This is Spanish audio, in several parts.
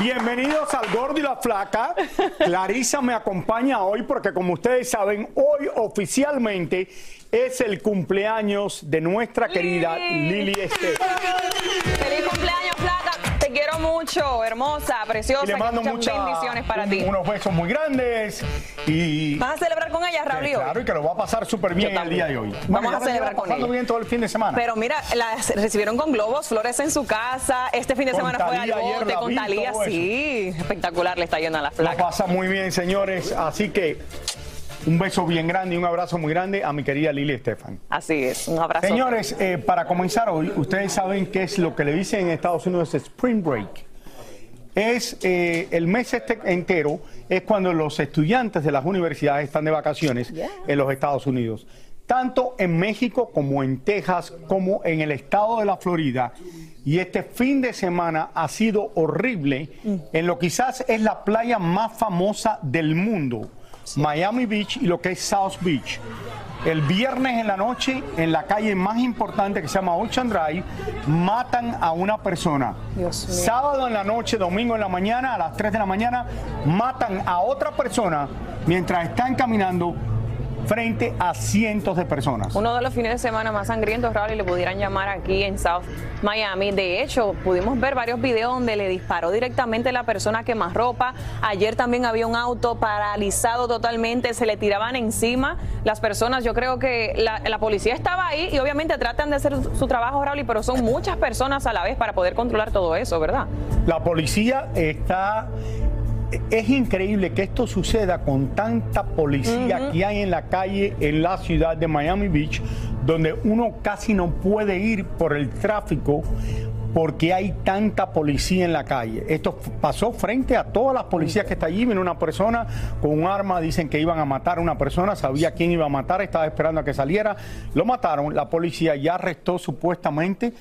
Bienvenidos al Gordo y la Flaca. Clarisa me acompaña hoy porque como ustedes saben, hoy oficialmente es el cumpleaños de nuestra querida Lili Estefan. ¡Feliz cumpleaños, quiero mucho, hermosa, preciosa. Y le mando muchas bendiciones para un- ti. unos besos muy grandes y ¿Vas a celebrar con ella, Raúl? Claro y que lo va a pasar súper bien el día de hoy. Vamos Bueno, a celebrar con ella. bien todo el fin de semana. Pero mira, la recibieron con globos, flores en su casa. Este fin de Con semana fue al bote con Talía. Sí, espectacular le está yendo a la La flaca. pasa muy bien, señores. Así que un beso bien grande y un abrazo muy grande a mi querida Lili Estefan. Así es, un abrazo. Señores, eh, para comenzar hoy, ustedes saben qué es lo que le dicen en Estados Unidos Spring Break. Es eh, el mes este entero, es cuando los estudiantes de las universidades están de vacaciones en los Estados Unidos. Tanto en México como en Texas, como en el estado de la Florida. Y este fin de semana ha sido horrible en lo quizás es la playa más famosa del mundo, Miami Beach y lo que es South Beach. El viernes en la noche, en la calle más importante que se llama Ocean Drive, matan a una persona. Dios mío. Sábado en la noche, domingo en la mañana, a las 3 de la mañana, matan a otra persona mientras están caminando frente a cientos de personas. Uno de los fines de semana más sangrientos, Raúl, y le pudieran llamar aquí en South Miami. De hecho, pudimos ver varios videos donde le disparó directamente la persona que más ropa. Ayer también había un auto paralizado totalmente, se le tiraban encima las personas. Yo creo que la, la policía estaba ahí y obviamente tratan de hacer su, su trabajo, Raúl, pero son muchas personas a la vez para poder controlar todo eso, ¿verdad? La policía está... Es increíble que esto suceda con tanta policía que hay en la calle en la ciudad de Miami Beach, donde uno casi no puede ir por el tráfico porque hay tanta policía en la calle. Esto pasó frente a todas las policías que está allí. Viene una persona con un arma, dicen que iban a matar a una persona, sabía quién iba a matar, estaba esperando a que saliera. Lo mataron. La policía ya arrestó supuestamente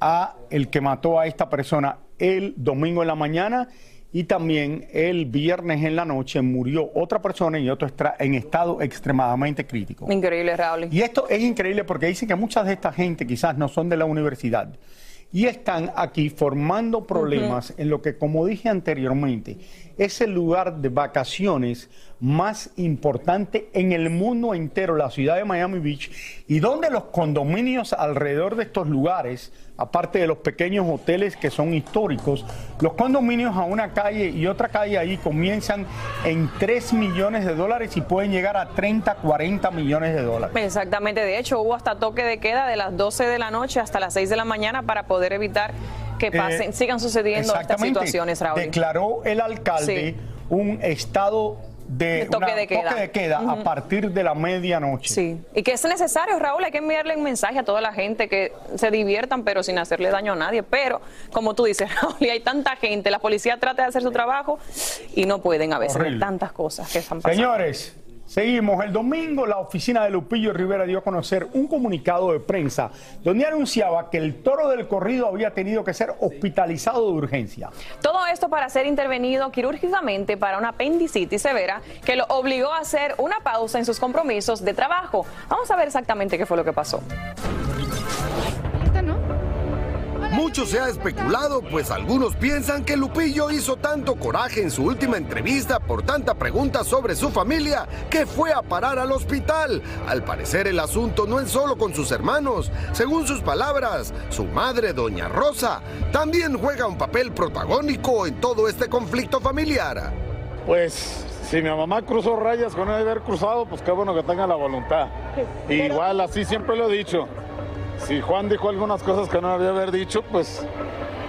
a el que mató a esta persona el domingo en la mañana y también el viernes en la noche murió otra persona y otro estra- en estado extremadamente crítico. Increíble, Raúl. Y esto es increíble porque dicen que muchas de esta gente quizás no son de la universidad y están aquí formando problemas en lo que, como dije anteriormente, es el lugar de vacaciones más importante en el mundo entero, la ciudad de Miami Beach, y donde los condominios alrededor de estos lugares, aparte de los pequeños hoteles que son históricos, los condominios a una calle y otra calle ahí comienzan en 3 millones de dólares y pueden llegar a 30, 40 millones de dólares. Exactamente, de hecho hubo hasta toque de queda de las 12 de la noche hasta las 6 de la mañana para poder evitar que pasen, Eh, sigan sucediendo estas situaciones, Raúl. Declaró el alcalde Sí. un estado de, toque una- de queda. toque de queda a partir de la medianoche. Sí, y que es necesario, Raúl, hay que enviarle un mensaje a toda la gente que se diviertan, pero sin hacerle daño a nadie. Pero, como tú dices, Raúl, y hay tanta gente, la policía trata de hacer su trabajo y no pueden a veces, tantas cosas que están pasando. Señores, seguimos. El domingo la oficina de Lupillo Rivera dio a conocer un comunicado de prensa donde anunciaba que el toro del corrido había tenido que ser hospitalizado de urgencia. Todo esto para ser intervenido quirúrgicamente para una apendicitis severa que lo obligó a hacer una pausa en sus compromisos de trabajo. Vamos a ver exactamente qué fue lo que pasó. Mucho se ha especulado, pues algunos piensan que Lupillo hizo tanto coraje en su última entrevista por tanta pregunta sobre su familia que fue a parar al hospital. Al parecer el asunto no es solo con sus hermanos. Según sus palabras, su madre, doña Rosa, también juega un papel protagónico en todo este conflicto familiar. Pues si mi mamá cruzó rayas con haber cruzado, pues qué bueno que tenga la voluntad. Igual así siempre lo he dicho. Si Juan dijo algunas cosas que no debía haber dicho, pues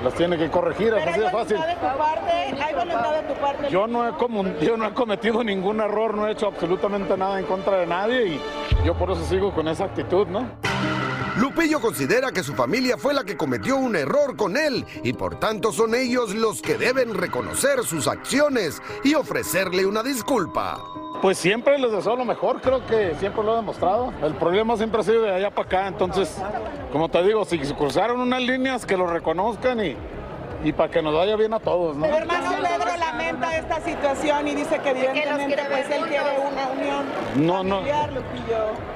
las tiene que corregir, es así de fácil. de tu parte, hay voluntad de tu parte. Yo no, he comu- yo no he cometido ningún error, no he hecho absolutamente nada en contra de nadie y yo por eso sigo con esa actitud, ¿no? Lupillo considera que su familia fue la que cometió un error con él y por tanto son ellos los que deben reconocer sus acciones y ofrecerle una disculpa. Pues siempre les deseo lo mejor, creo que siempre lo he demostrado. El problema siempre ha sido de allá para acá, entonces, como te digo, si cruzaron unas líneas, que lo reconozcan y, y para que nos vaya bien a todos, ¿no? Hermano Pedro lamenta esta situación y dice que evidentemente pues él quiere una unión No, no.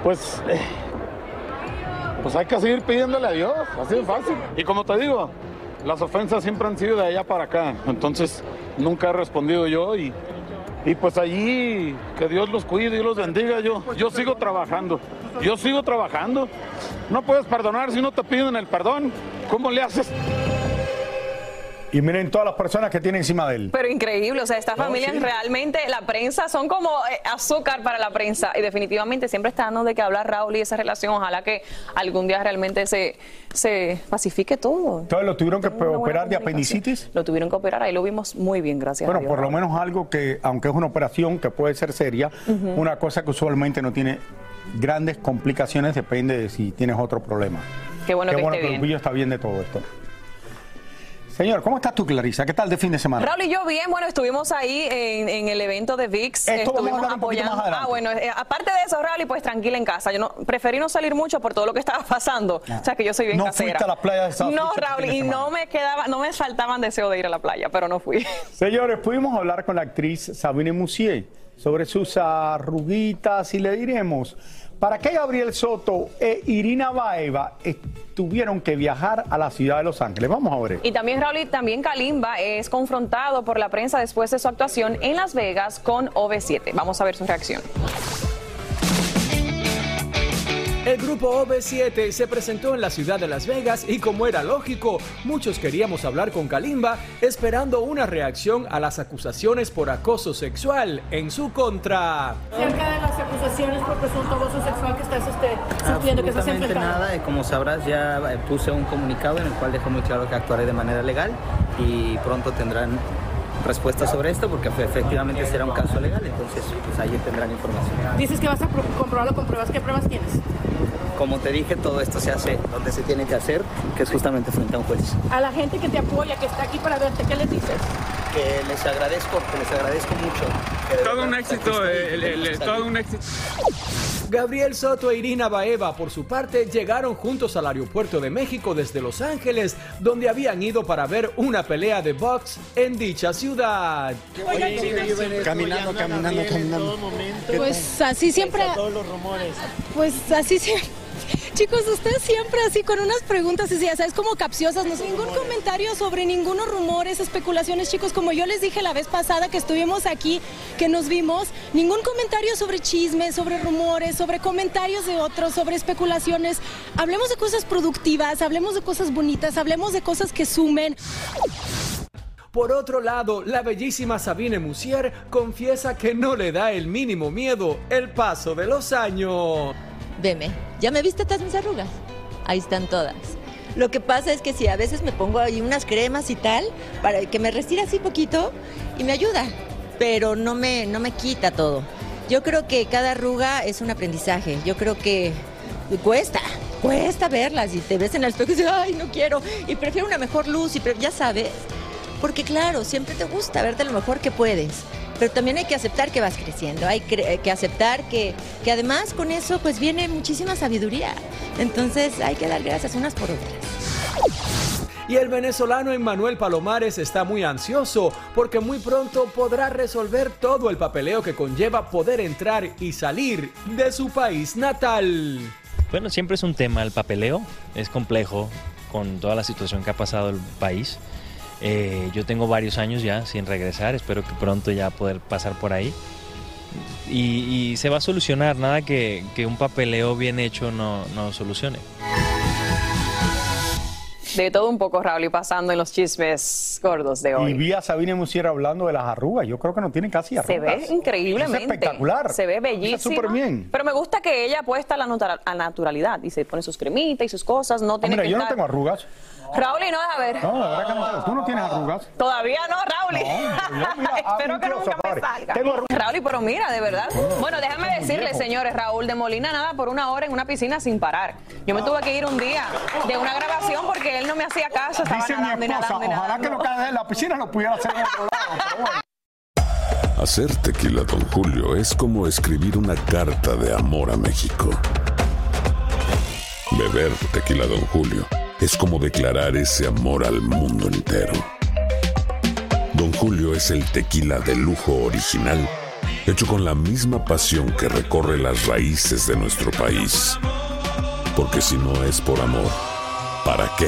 Pues, eh, pues hay que seguir pidiéndole a Dios, así de fácil. Y como te digo, las ofensas siempre han sido de allá para acá, entonces nunca he respondido yo y, y pues allí que Dios los cuide, Dios los bendiga, yo, yo sigo trabajando, yo sigo trabajando. No puedes perdonar si no te piden el perdón, ¿cómo le haces? Y miren todas las personas que tiene encima de él. Pero increíble, o sea, esta No, familia sí. realmente, la prensa son como eh, azúcar para la prensa y definitivamente siempre está dando de qué hablar Raúl y esa relación. Ojalá que algún día realmente se, se pacifique todo. Entonces lo tuvieron que operar de apendicitis. Lo tuvieron que operar, ahí lo vimos muy bien, gracias a Bueno, Dios. por lo menos algo que, aunque es una operación que puede ser seria, una cosa que usualmente no tiene grandes complicaciones, depende de si tienes otro problema. Qué bueno que esté bien. Lupillo está bien de todo esto. Señor, ¿cómo estás tú, Clarisa? ¿Qué tal de fin de semana? Raúl y yo bien, bueno, estuvimos ahí en, en el evento de VIX, Esto a estuvimos apoyando. Ah, bueno, eh, aparte de eso, Raúl, pues tranquila en casa. Yo no preferí no salir mucho por todo lo que estaba pasando. O sea, que yo soy bien No casera. fuiste a la playa de South No, Raúl, y no me quedaba, no me faltaban deseo de ir a la playa, pero no fui. Señores, pudimos hablar con la actriz Sabine Musier sobre sus arruguitas y le diremos, ¿para qué Gabriel Soto e Irina Baeva tuvieron que viajar a la ciudad de Los Ángeles? Vamos a ver. Y también Raúl, también Kalimba es confrontado por la prensa después de su actuación en Las Vegas con OV7. Vamos a ver su reacción. El grupo OV7 se presentó en la ciudad de Las Vegas y como era lógico, muchos queríamos hablar con Kalimba esperando una reacción a las acusaciones por acoso sexual en su contra. Acerca de las acusaciones por presunto abuso sexual que estás este, sufriendo, que estás enfrentando. nada, y como sabrás ya eh, puse un comunicado en el cual dejo muy claro que actuaré de manera legal y pronto tendrán respuesta sobre esto porque fe- efectivamente será un caso legal, entonces pues ahí tendrán información. Dices que vas a pro- comprobarlo con pruebas. ¿Qué pruebas tienes? Como te dije, todo esto se hace donde se tiene que hacer, que es justamente frente a un juez. A la gente que te apoya, que está aquí para verte, ¿qué les dices? Que les agradezco, que les agradezco mucho. Todo un éxito, el- el- todo un éxito. Gabriel Soto e Irina Baeva, por su parte, llegaron juntos al aeropuerto de México desde Los Ángeles, donde habían ido para ver una pelea de box en dicha ciudad. Caminando, caminando, caminando. Pues así siempre. Todos los rumores. Pues así siempre. Chicos, ustedes siempre así con unas preguntas así, ya sabes, como capciosas. No sé, ningún comentario sobre ningunos rumores, especulaciones, chicos. Como yo les dije la vez pasada que estuvimos aquí, que nos vimos, ningún comentario sobre chismes, sobre rumores, sobre comentarios de otros, sobre especulaciones. Hablemos de cosas productivas, hablemos de cosas bonitas, hablemos de cosas que sumen. Por otro lado, la bellísima Sabine Musier confiesa que no le da el mínimo miedo el paso de los años. Veme, ¿ya me viste todas mis arrugas? Ahí están todas. Lo que pasa es que si a veces me pongo ahí unas cremas y tal, para que me restire así poquito y me ayuda. pero no me, no me quita todo. Yo creo que cada arruga es un aprendizaje. Yo creo que cuesta, cuesta verlas y te ves en el espejo y dices, ay, no quiero, y prefiero una mejor luz, y ya sabes, porque claro, siempre te gusta verte lo mejor que puedes. Pero también hay que aceptar que vas creciendo, hay que aceptar que, que además con eso pues viene muchísima sabiduría. Entonces hay que dar gracias unas por otras. Y el venezolano Emmanuel Palomares está muy ansioso porque muy pronto podrá resolver todo el papeleo que conlleva poder entrar y salir de su país natal. Bueno, siempre es un tema el papeleo, es complejo con toda la situación que ha pasado el país. Eh, yo tengo varios años ya sin regresar, espero que pronto ya poder pasar por ahí. Y, se va a solucionar, nada que, un papeleo bien hecho no, no solucione. De todo un poco, Raúl, y pasando en los chismes gordos de hoy. Y vi a Sabine Musier hablando de las arrugas. Yo creo que no tiene casi arrugas. Se ve increíblemente. Es espectacular. Se ve bellísimo. súper bien. Pero me gusta que ella apuesta a la, naturalidad y se pone sus cremitas y sus cosas. No tiene Hombre, yo no tengo arrugas. Raúl, no, a ver. No, la verdad que no. ¿Tú no tienes arrugas? Todavía no, Raúl. Espero que nunca me salga. Raúl, pero mira, de verdad. Bueno, déjame decirle, señores, Raúl de Molina nada por una hora en una piscina sin parar. Yo me tuve que ir un día de una grabación porque él no me hacía caso. Estaba Dice mi esposa, ojalá que lo en la piscina lo pudiera hacer en otro. Hacer tequila, don Julio, es como escribir una carta de amor a México. Beber tequila, don Julio es como declarar ese amor al mundo entero. Don Julio es el tequila de lujo original, hecho con la misma pasión que recorre las raíces de nuestro país. Porque si no es por amor, ¿para qué?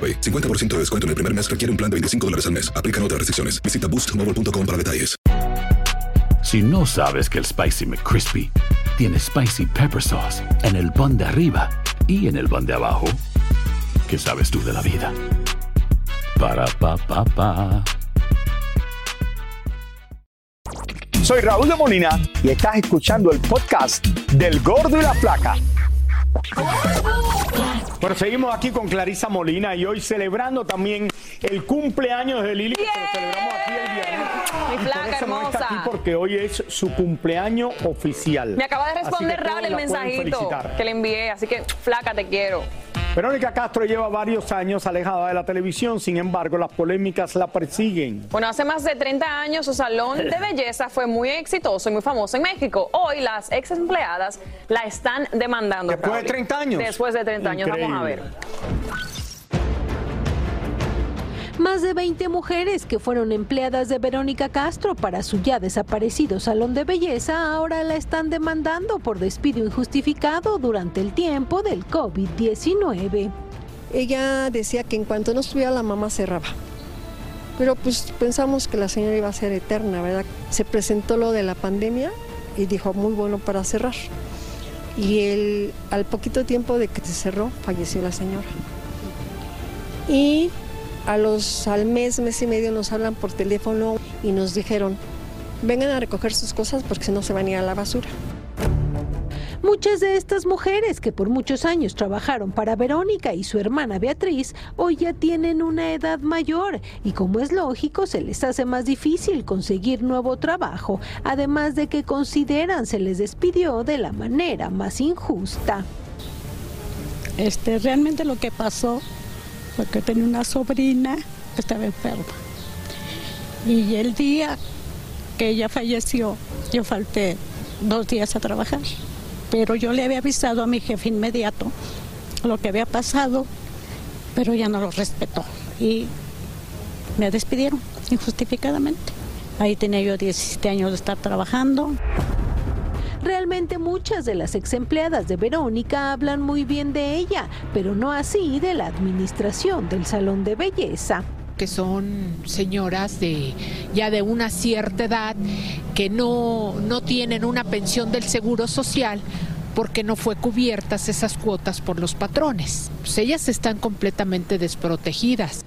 50% de descuento en el primer mes requiere un plan de 25 dólares al mes. Aplican otras restricciones. Visita boostmobile.com para detalles. Si no sabes que el Spicy McCrispy tiene Spicy Pepper Sauce en el pan de arriba y en el pan de abajo, ¿qué sabes tú de la vida? Para, pa, pa, pa. Soy Raúl de Molina y estás escuchando el podcast del Gordo y la Flaca. Bueno, seguimos aquí con Clarisa Molina y hoy celebrando también el cumpleaños de Lili, que celebramos aquí el viernes. Mi flaca hermosa. está aquí porque hoy es su cumpleaños oficial. Me acaba de responder Raúl el mensajito que le envié, así que flaca, te quiero. Verónica Castro lleva varios años alejada de la televisión, sin embargo, las polémicas la persiguen. Bueno, hace más de 30 años su salón de belleza fue muy exitoso y muy famoso en México. Hoy las ex empleadas la están demandando. Después de 30 años. Después de 30 años, vamos a ver. Más de 20 mujeres que fueron empleadas de Verónica Castro para su ya desaparecido salón de belleza ahora la están demandando por despido injustificado durante el tiempo del COVID-19. Ella decía que en cuanto no estuviera la mamá cerraba. Pero pues pensamos que la señora iba a ser eterna, ¿verdad? Se presentó lo de la pandemia y dijo muy bueno para cerrar. Y él, al poquito tiempo de que se cerró, falleció la señora. Y a los, al mes, mes y medio nos hablan por teléfono y nos dijeron, vengan a recoger sus cosas porque si no se van a ir a la basura. Muchas de estas mujeres que por muchos años trabajaron para Verónica y su hermana Beatriz, hoy ya tienen una edad mayor y como es lógico se les hace más difícil conseguir nuevo trabajo, además de que consideran se les despidió de la manera más injusta. Este, realmente lo que pasó porque tenía una sobrina que estaba enferma. Y el día que ella falleció, yo falté dos días a trabajar. Pero yo le había avisado a mi jefe inmediato lo que había pasado, pero ella no lo respetó. Y me despidieron injustificadamente. Ahí tenía yo 17 años de estar trabajando. Realmente muchas de las ex empleadas de Verónica hablan muy bien de ella, pero no así de la administración del salón de belleza. que son señoras de ya de una cierta edad que no, no tienen una pensión del Seguro Social porque no fue cubiertas esas cuotas por los patrones. Pues ellas están completamente desprotegidas.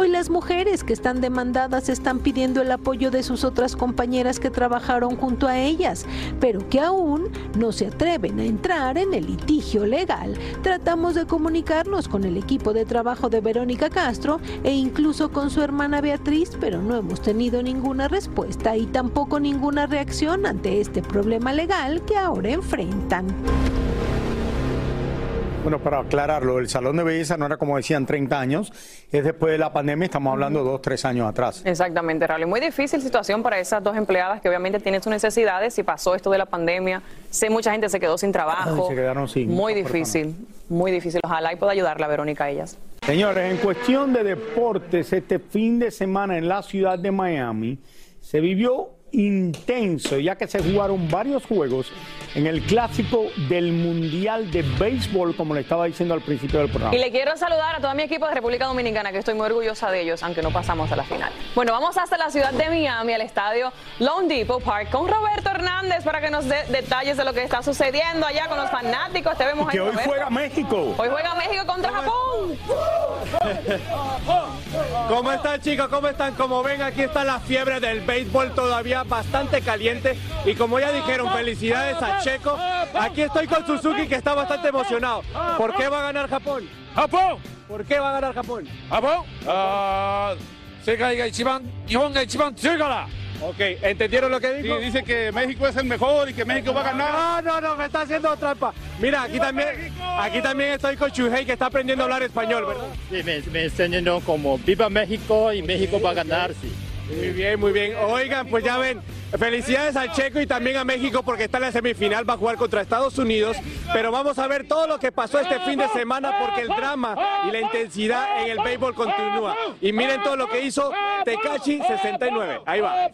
Hoy las mujeres que están demandadas están pidiendo el apoyo de sus otras compañeras que trabajaron junto a ellas, pero que aún no se atreven a entrar en el litigio legal. Tratamos de comunicarnos con el equipo de trabajo de Verónica Castro e incluso con su hermana Beatriz, pero no hemos tenido ninguna respuesta y tampoco ninguna reacción ante este problema legal que ahora enfrentan. Bueno, para aclararlo, el salón de belleza no era como decían 30 años, es después de la pandemia, estamos hablando dos, tres años atrás. Exactamente, Rally. Muy difícil situación para esas dos empleadas que obviamente tienen sus necesidades. Si pasó esto de la pandemia, sé mucha gente se quedó sin trabajo. se quedaron sin. Muy difícil, muy difícil. Ojalá y pueda ayudarla, Verónica, a ellas. Señores, en cuestión de deportes, este fin de semana en la ciudad de Miami se vivió intenso, ya que se jugaron varios juegos en el clásico del Mundial de Béisbol, como le estaba diciendo al principio del programa. Y le quiero saludar a todo mi equipo de República Dominicana, que estoy muy orgullosa de ellos, aunque no pasamos a la final. Bueno, vamos hasta la ciudad de Miami, al estadio Lone Depot Park, con Roberto Hernández para que nos dé detalles de lo que está sucediendo allá con los fanáticos. Te vemos ahí, Que hoy Roberto. juega México. Hoy juega México contra Japón. ¿Cómo están chicos? ¿Cómo están? Como ven, aquí está la fiebre del béisbol todavía bastante caliente. Y como ya dijeron, felicidades a Checo. Aquí estoy con Suzuki que está bastante emocionado. ¿Por qué va a ganar Japón? ¡Japón! ¿Por qué va a ganar Japón? ¡Japón! Ah, 世 Ok, ¿entendieron lo que dijo? Sí, dice que México es el mejor y que México va a ganar. No, no, no, me está haciendo trampa. Mira, aquí también, aquí también estoy con Chuhei que está aprendiendo a hablar español, ¿verdad? Sí, me, me enseñando como viva México y México va a ganar, sí. Muy bien, muy bien. Oigan, pues ya ven, felicidades al Checo y también a México porque está en la semifinal, va a jugar contra Estados Unidos. Pero vamos a ver todo lo que pasó este fin de semana porque el drama y la intensidad en el béisbol continúa. Y miren todo lo que hizo Tecachi 69. Ahí va.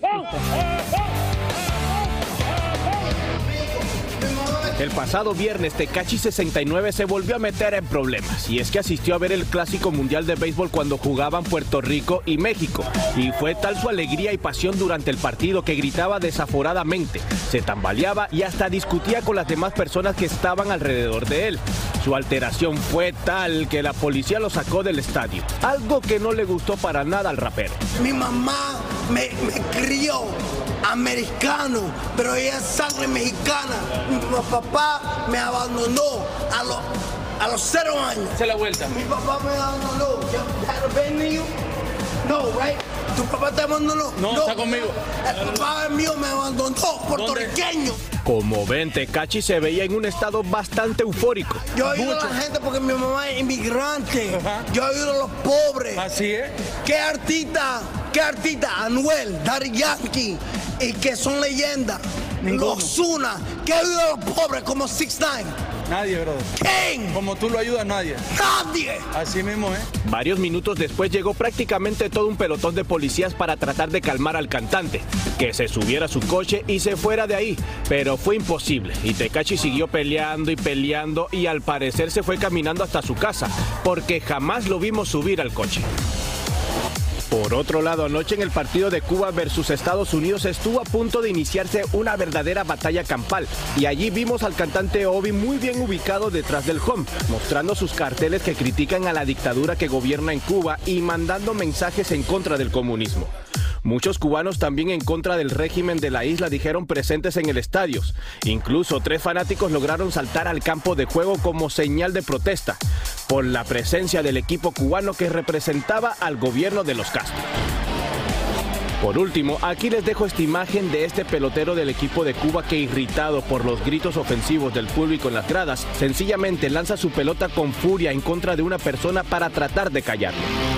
El pasado viernes, Tecachi 69 se volvió a meter en problemas y es que asistió a ver el Clásico Mundial de Béisbol cuando jugaban Puerto Rico y México. Y fue tal su alegría y pasión durante el partido que gritaba desaforadamente, se tambaleaba y hasta discutía con las demás personas que estaban alrededor de él. Su alteración fue tal que la policía lo sacó del estadio, algo que no le gustó para nada al rapero. Mi mamá me, me crió americano, pero ella es sangre mexicana. Mi papá me abandonó a los a los cero años. Hace la vuelta. Mi papá me abandonó. You had a baby you? No, right? ¿Tu papá te abandonó? No, está conmigo. El papá mío me abandonó, puertorriqueño. Como ven, Tecachi se veía en un estado bastante eufórico. Yo ayudo a la gente porque mi mamá es inmigrante. Yo ayudo a los pobres. Así es. ¿Qué artista? ¿Qué artista? Anuel, Daddy Yankee, y que son leyendas. Los Zuna, que ayuda a los pobres como 6 9 Nadie, brother. ¿Quién? Como tú lo ayudas, nadie. Nadie. Así mismo, ¿eh? Varios minutos después llegó prácticamente todo un pelotón de policías para tratar de calmar al cantante, que se subiera a su coche y se fuera de ahí, pero fue imposible y Tecachi siguió peleando y peleando y al parecer se fue caminando hasta su casa, porque jamás lo vimos subir al coche. Por otro lado, anoche en el partido de Cuba versus Estados Unidos estuvo a punto de iniciarse una verdadera batalla campal y allí vimos al cantante Obi muy bien ubicado detrás del home, mostrando sus carteles que critican a la dictadura que gobierna en Cuba y mandando mensajes en contra del comunismo. Muchos cubanos también en contra del régimen de la isla dijeron presentes en el estadio. Incluso tres fanáticos lograron saltar al campo de juego como señal de protesta por la presencia del equipo cubano que representaba al gobierno de los Castro. Por último, aquí les dejo esta imagen de este pelotero del equipo de Cuba que irritado por los gritos ofensivos del público en las gradas, sencillamente lanza su pelota con furia en contra de una persona para tratar de callarlo.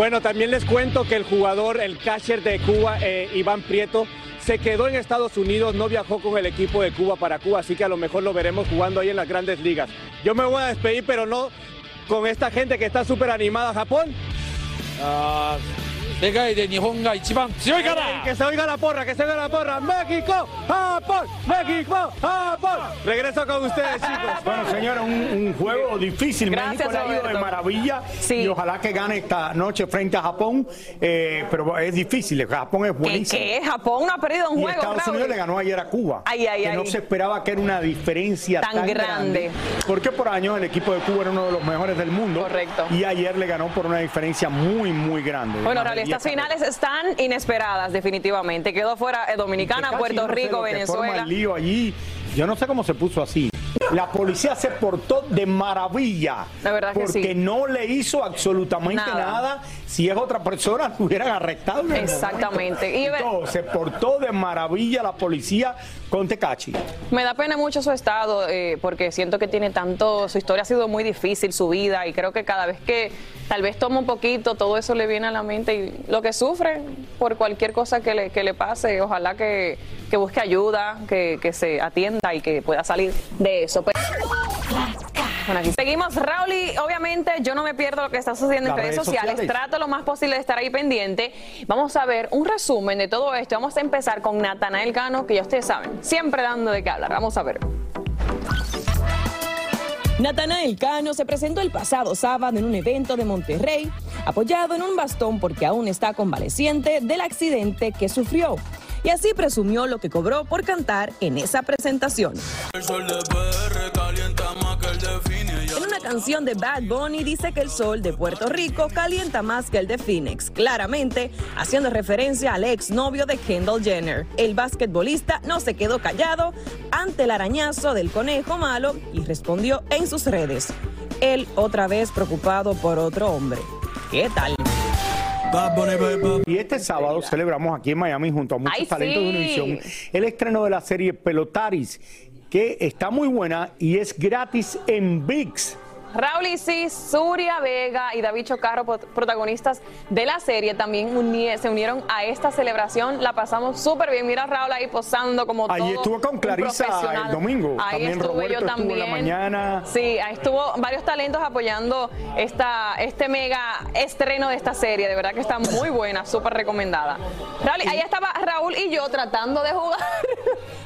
Bueno, también les cuento que el jugador, el catcher de Cuba, eh, Iván Prieto, se quedó en Estados Unidos, no viajó con el equipo de Cuba para Cuba, así que a lo mejor lo veremos jugando ahí en las grandes ligas. Yo me voy a despedir, pero no con esta gente que está súper animada. ¿Japón? Ah, 世界で日本が一番強いから Que se oiga la porra, que se oiga la porra. México, Japón, México, Japón. Regreso con ustedes, chicos. Bueno, señora, un, un juego difícil. Gracias, México le ha ido de Roberto. maravilla y ojalá que gane esta noche frente a Japón. eh, pero es difícil. Japón es ¿Qué, buenísimo. qué? Japón no ha perdido un Y juego. Estados Raúl. Unidos le ganó ayer a Cuba. Ay, ay, que ay. no se esperaba que era una diferencia Tan tan, grande. Porque por años el equipo de Cuba era uno de los mejores del mundo. Correcto. Y ayer le ganó por una diferencia muy, muy grande. Bueno, Más de Raúl, 10 estas finales están inesperadas, definitivamente. Quedó fuera eh, Dominicana, Puerto no sé Rico, que forma Venezuela. el lío allí. Yo no sé cómo se puso así. La policía se portó de maravilla. La verdad que porque sí. no le hizo absolutamente Nada. nada. Si es otra persona, lo hubieran arrestado. Exactamente. Y se portó de maravilla la policía con Tecachi. Me da pena mucho su estado eh, porque siento que tiene tanto, su historia ha sido muy difícil, su vida, y creo que cada vez que tal vez toma un poquito, todo eso le viene a la mente y lo que sufre por cualquier cosa que le, que le pase, ojalá que, que busque ayuda, que, que se atienda y que pueda salir de eso. Pero- Aquí seguimos, Raúl, y obviamente yo no me pierdo lo que está sucediendo en redes sociales. sociales. Trato lo más posible de estar ahí pendiente. Vamos a ver un resumen de todo esto. Vamos a empezar con Natanael Cano, que ya ustedes saben, siempre dando de qué hablar. Vamos a ver. Natanael Cano se presentó el pasado sábado en un evento de Monterrey, apoyado en un bastón porque aún está convaleciente del accidente que sufrió. Y así presumió lo que cobró por cantar en esa presentación. En una canción de Bad Bunny dice que el sol de Puerto Rico calienta más que el de Phoenix, claramente haciendo referencia al exnovio de Kendall Jenner. El basquetbolista no se quedó callado ante el arañazo del conejo malo y respondió en sus redes. Él otra vez preocupado por otro hombre. ¿Qué tal? Y este sábado celebramos aquí en Miami junto a muchos ¡Ay, talentos sí! de Univisión el estreno de la serie Pelotaris, que está muy buena y es gratis en VIX. Raúl y sí, Suria Vega y David Chocarro, protagonistas de la serie, también se unieron a esta celebración. La pasamos súper bien. Mira a Raúl ahí posando como Allí estuvo con Clarisa el domingo. Ahí También estuve Roberto yo estuvo también. en la mañana. Sí, ahí estuvo varios talentos apoyando esta, este mega estreno de esta serie. De verdad que está muy buena, súper recomendada. Raúl, ahí estaba Raúl y yo tratando de jugar,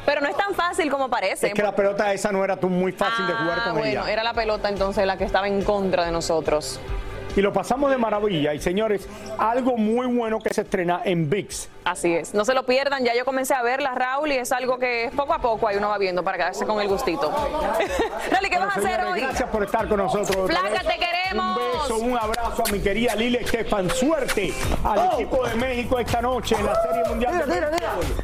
pero no es tan fácil como parece. Es que la pelota esa no era tú muy fácil de jugar Ah, con bueno, ella. era la pelota entonces la que estaba en contra de nosotros. Y lo pasamos de maravilla. Y señores, algo muy bueno que se estrena en VIX. Así es, no se lo pierdan, ya yo comencé a verla, Raúl, y es algo que poco a poco ahí uno va viendo para quedarse con el gustito. Rally, ¿qué Bueno, vas a hacer hoy? Gracias por estar con nosotros. Flaca, te queremos. Un beso, un abrazo a mi querida Lili Estefan. Suerte al equipo de México esta noche en la Serie Mundial de Béisbol.